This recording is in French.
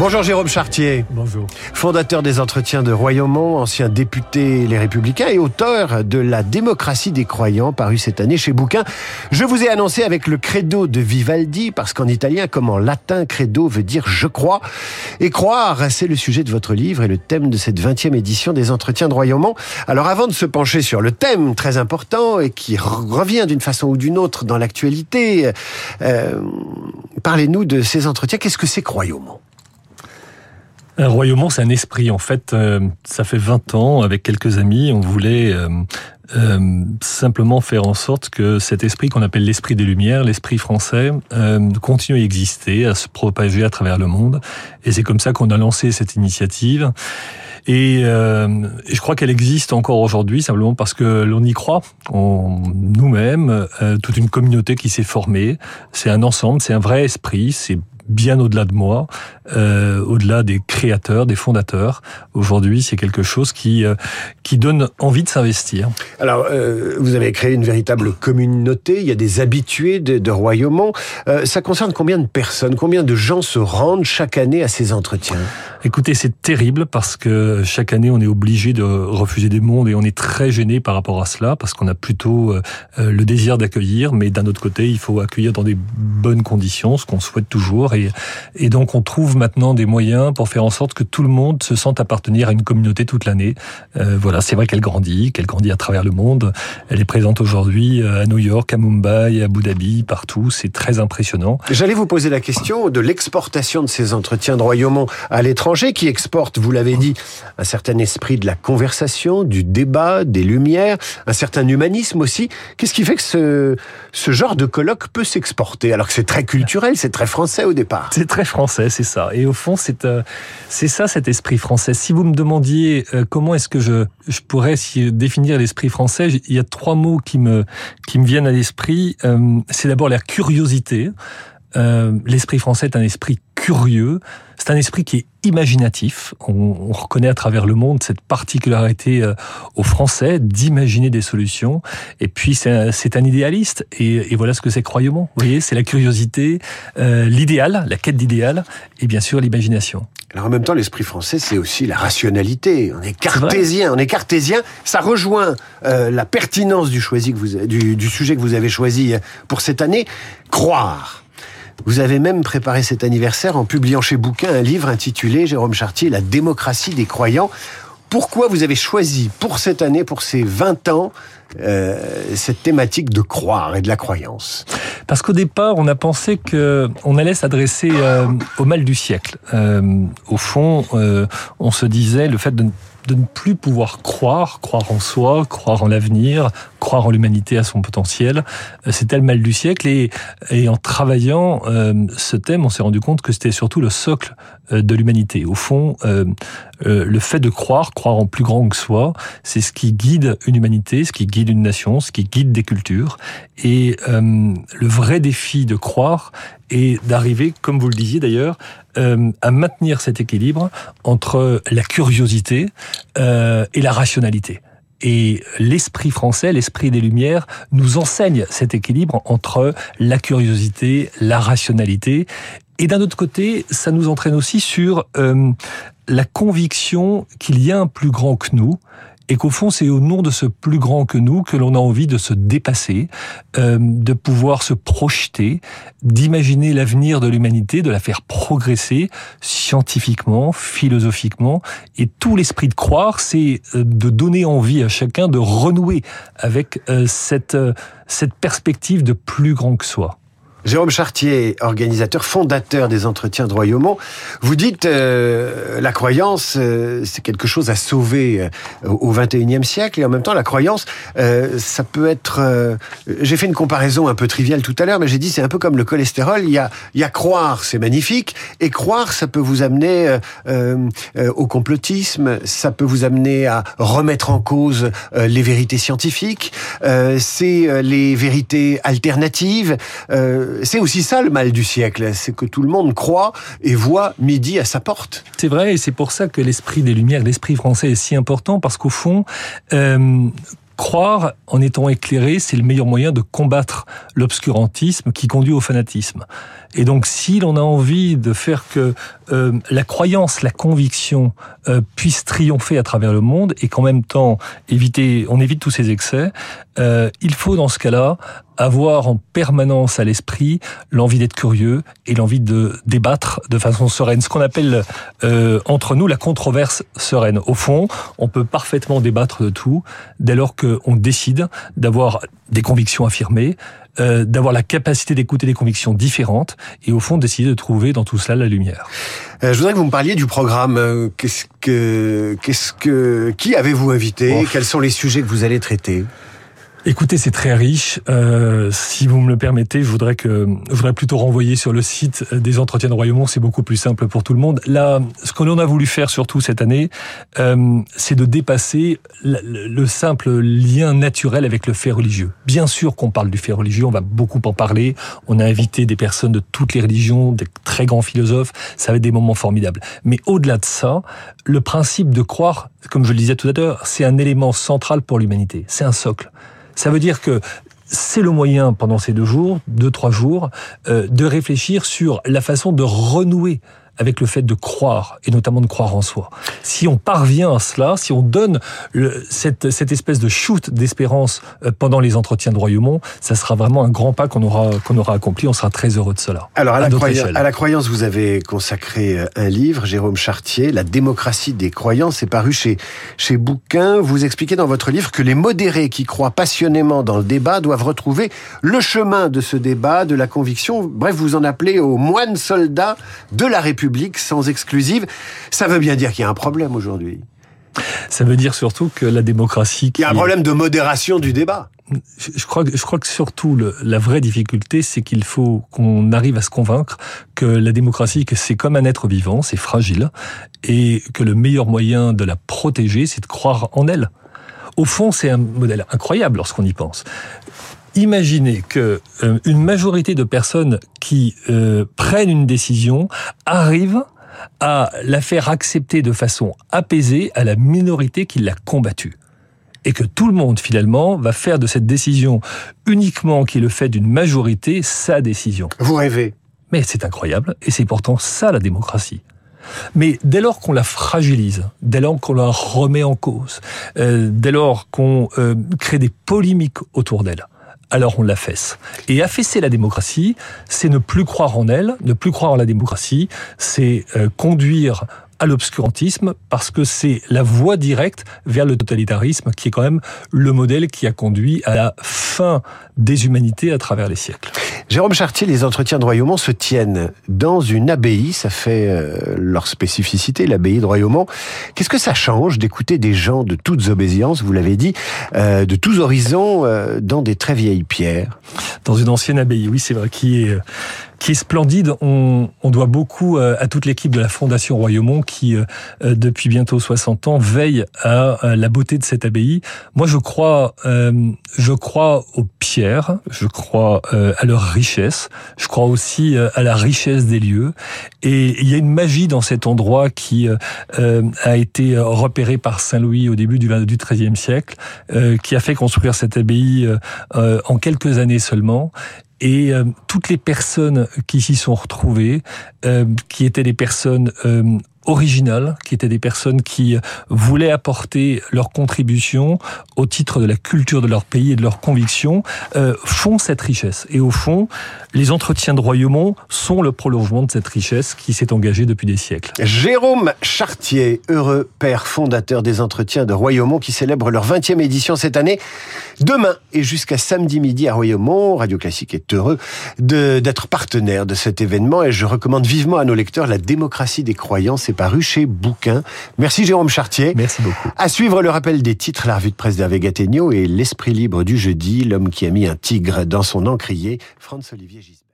Bonjour Jérôme Chartier. Bonjour. Fondateur des entretiens de Royaumont, ancien député Les Républicains et auteur de La démocratie des croyants, paru cette année chez Bouquin. Je vous ai annoncé avec le credo de Vivaldi, parce qu'en italien comme en latin, credo veut dire je crois. Et croire, c'est le sujet de votre livre et le thème de cette 20e édition des entretiens de Royaumont. Alors avant de se pencher sur le thème très important et qui revient d'une façon ou d'une autre dans l'actualité, euh, parlez-nous de ces entretiens. Qu'est-ce que c'est que Royaumont? Un royaume, c'est un esprit. En fait, euh, ça fait 20 ans, avec quelques amis, on voulait euh, euh, simplement faire en sorte que cet esprit qu'on appelle l'esprit des Lumières, l'esprit français, continue à exister, à se propager à travers le monde. Et c'est comme ça qu'on a lancé cette initiative. Et, je crois qu'elle existe encore aujourd'hui simplement parce que l'on y croit, nous-mêmes, toute une communauté qui s'est formée. C'est un ensemble, c'est un vrai esprit, c'est bien au-delà de moi, euh, au-delà des créateurs, des fondateurs. Aujourd'hui, c'est quelque chose qui euh, qui donne envie de s'investir. Alors, euh, vous avez créé une véritable communauté. Il y a des habitués de, de Royaumont. Euh, ça concerne combien de personnes? Combien de gens se rendent chaque année à ces entretiens? Écoutez, c'est terrible parce que chaque année, on est obligé de refuser des mondes et on est très gêné par rapport à cela parce qu'on a plutôt euh, le désir d'accueillir, mais d'un autre côté, il faut accueillir dans des bonnes conditions, ce qu'on souhaite toujours. Et, et donc, on trouve maintenant des moyens pour faire en sorte que tout le monde se sente appartenir à une communauté toute l'année. Euh, voilà, c'est vrai qu'elle grandit, qu'elle grandit à travers le monde. Elle est présente aujourd'hui euh, à New York, à Mumbai, à Abu Dhabi, partout. C'est très impressionnant. J'allais vous poser la question de l'exportation de ces entretiens de Royaumont à l'étranger, qui exporte, vous l'avez dit, un certain esprit de la conversation, du débat, des lumières, un certain humanisme aussi. Qu'est-ce qui fait que ce, ce genre de colloque peut s'exporter alors que c'est très culturel, c'est très français au départ? C'est très français, c'est ça. Et au fond, c'est euh, ça cet esprit français. Si vous me demandiez euh, comment est-ce que je, je pourrais définir l'esprit français, il y a trois mots qui me, qui me viennent à l'esprit. Euh, c'est d'abord la curiosité. l'esprit français est un esprit curieux. C'est un esprit qui est imaginatif. On, reconnaît à travers le monde cette particularité euh, aux Français d'imaginer des solutions. Et puis c'est un, idéaliste. Et, voilà ce que c'est croyement. Vous voyez, c'est la curiosité, euh, l'idéal, la quête d'idéal, et bien sûr l'imagination. Alors en même temps, l'esprit français, c'est aussi la rationalité. On est cartésien, on est cartésien. Ça rejoint euh, la pertinence du, choisi que vous, du, du sujet que vous avez choisi pour cette année. Croire. Vous avez même préparé cet anniversaire en publiant chez Bouquin un livre intitulé, Jérôme Chartier, La démocratie des croyants. Pourquoi vous avez choisi pour cette année, pour ces 20 ans, euh, cette thématique de croire et de la croyance? Parce qu'au départ, on a pensé que on allait s'adresser euh, au mal du siècle. Euh, au fond, on se disait le fait de de ne plus pouvoir croire, croire en soi, croire en l'avenir, croire en l'humanité à son potentiel. Euh, c'était le mal du siècle et, et en travaillant euh, ce thème, on s'est rendu compte que c'était surtout le socle euh, de l'humanité. Au fond, le fait de croire, croire en plus grand que soi, c'est ce qui guide une humanité, ce qui guide une nation, ce qui guide des cultures. Et le vrai défi de croire est d'arriver, comme vous le disiez d'ailleurs, à maintenir cet équilibre entre la curiosité et la rationalité. Et l'esprit français, l'esprit des Lumières, nous enseigne cet équilibre entre la curiosité, la rationalité. Et d'un autre côté, ça nous entraîne aussi sur euh, la conviction qu'il y a un plus grand que nous et qu'au fond, c'est au nom de ce plus grand que nous que l'on a envie de se dépasser, euh, de pouvoir se projeter, d'imaginer l'avenir de l'humanité, de la faire progresser scientifiquement, philosophiquement. Et tout l'esprit de croire, c'est euh, de donner envie à chacun de renouer avec euh, cette, cette perspective de plus grand que soi. Jérôme Chartier, organisateur, fondateur des entretiens de Royaumont, vous dites euh, la croyance, euh, c'est quelque chose à sauver euh, au XXIe siècle, et en même temps, la croyance, euh, ça peut être... j'ai fait une comparaison un peu triviale tout à l'heure, mais j'ai dit c'est un peu comme le cholestérol, il y a, il y a croire, c'est magnifique, et croire, ça peut vous amener au complotisme, ça peut vous amener à remettre en cause les vérités scientifiques, c'est les vérités alternatives, c'est aussi ça le mal du siècle, c'est que tout le monde croit et voit midi à sa porte. C'est vrai, et c'est pour ça que l'esprit des Lumières, l'esprit français est si important, parce qu'au fond, euh, croire en étant éclairé, c'est le meilleur moyen de combattre l'obscurantisme qui conduit au fanatisme. Et donc, si l'on a envie de faire que euh, la croyance, la conviction euh, puisse triompher à travers le monde et qu'en même temps éviter, on évite tous ces excès, euh, il faut dans ce cas-là avoir en permanence à l'esprit l'envie d'être curieux et l'envie de débattre de façon sereine. Ce qu'on appelle euh, entre nous la controverse sereine. Au fond, on peut parfaitement débattre de tout dès lors qu'on décide d'avoir des convictions affirmées, euh, d'avoir la capacité d'écouter des convictions différentes et au fond d'essayer de trouver dans tout cela la lumière. Euh, je voudrais que vous me parliez du programme. Euh, qu'est-ce que, qu'est-ce que, qui avez-vous invité? Quels sont les sujets que vous allez traiter? Écoutez, c'est très riche. Euh, si vous me le permettez, je voudrais que je voudrais plutôt renvoyer sur le site des entretiens de Royaumont. C'est beaucoup plus simple pour tout le monde. Là, ce que l'on a voulu faire surtout cette année, euh, c'est de dépasser le, le, simple lien naturel avec le fait religieux. Bien sûr qu'on parle du fait religieux, on va beaucoup en parler. On a invité des personnes de toutes les religions, des très grands philosophes. Ça va être des moments formidables. Mais au-delà de ça, le principe de croire, comme je le disais tout à l'heure, c'est un élément central pour l'humanité. C'est un socle. Ça veut dire que c'est le moyen pendant ces deux jours, deux, trois jours, euh, de réfléchir sur la façon de renouer avec le fait de croire, et notamment de croire en soi. Si on parvient à cela, si on donne le, cette, cette, espèce de shoot d'espérance euh, pendant les entretiens de Royaumont, ça sera vraiment un grand pas qu'on aura, qu'on aura accompli. On sera très heureux de cela. Alors, à, à, la croyance, à, la croyance, vous avez consacré euh, un livre, Jérôme Chartier, La démocratie des croyances, c'est paru chez, chez Bouquin. Vous expliquez dans votre livre que les modérés qui croient passionnément dans le débat doivent retrouver le chemin de ce débat, de la conviction. Bref, vous en appelez aux moines soldats de la République sans exclusive. Ça veut bien dire qu'il y a un problème aujourd'hui. Ça veut dire surtout que la démocratie... Il y a un problème de modération du débat. Je crois, je crois que surtout le, la vraie difficulté, c'est qu'il faut qu'on arrive à se convaincre que la démocratie, que c'est comme un être vivant, c'est fragile, et que le meilleur moyen de la protéger, c'est de croire en elle. Au fond, c'est un modèle incroyable lorsqu'on y pense. Imaginez que euh, une majorité de personnes qui euh, prennent une décision arrivent à la faire accepter de façon apaisée à la minorité qui l'a combattue. Et que tout le monde, finalement, va faire de cette décision uniquement qui est le fait d'une majorité sa décision. Vous rêvez. Mais c'est incroyable, et c'est pourtant ça la démocratie. Mais dès lors qu'on la fragilise, dès lors qu'on la remet en cause, euh, dès lors qu'on euh, crée des polémiques autour d'elle, alors on l'affaisse. Et affaisser la démocratie, c'est ne plus croire en elle, ne plus croire en la démocratie, c'est euh, conduire à l'obscurantisme parce que c'est la voie directe vers le totalitarisme qui est quand même le modèle qui a conduit à la fin des humanités à travers les siècles. Jérôme Chartier, les entretiens de Royaumont se tiennent dans une abbaye, ça fait euh, leur spécificité, l'abbaye de Royaumont. Qu'est-ce que ça change d'écouter des gens de toutes obédiences, vous l'avez dit, euh, de tous horizons, euh, dans des très vieilles pierres? Dans une ancienne abbaye, oui, c'est vrai, qui est qui est splendide. On, on doit beaucoup euh, à toute l'équipe de la Fondation Royaumont qui, euh, euh, depuis bientôt 60 ans, veille à la beauté de cette abbaye. Moi, je crois, je crois aux pierres, je crois à leur richesse, je crois aussi à la richesse des lieux. Et il y a une magie dans cet endroit qui a été repéré par Saint-Louis au début du XIIIe siècle, qui a fait construire cette abbaye en quelques années seulement et euh, toutes les personnes qui s'y sont retrouvées, euh, qui étaient des personnes euh, originales, qui étaient des personnes qui voulaient apporter leur contribution au titre de la culture de leur pays et de leurs convictions, euh, font cette richesse. Et au fond, les entretiens de Royaumont sont le prolongement de cette richesse qui s'est engagée depuis des siècles. Jérôme Chartier, heureux père fondateur des entretiens de Royaumont qui célèbre leur 20e édition cette année. Demain et jusqu'à samedi midi à Royaumont, Radio Classique est heureux d'être partenaire de cet événement et je recommande vivement à nos lecteurs La démocratie des croyances paru chez Bouquin. Merci Jérôme Chartier. Merci beaucoup. À suivre le rappel des titres, la revue de presse d'Hervé Gattegno et l'esprit libre du jeudi, l'homme qui a mis un tigre dans son encrier, Franz-Olivier Gisbert.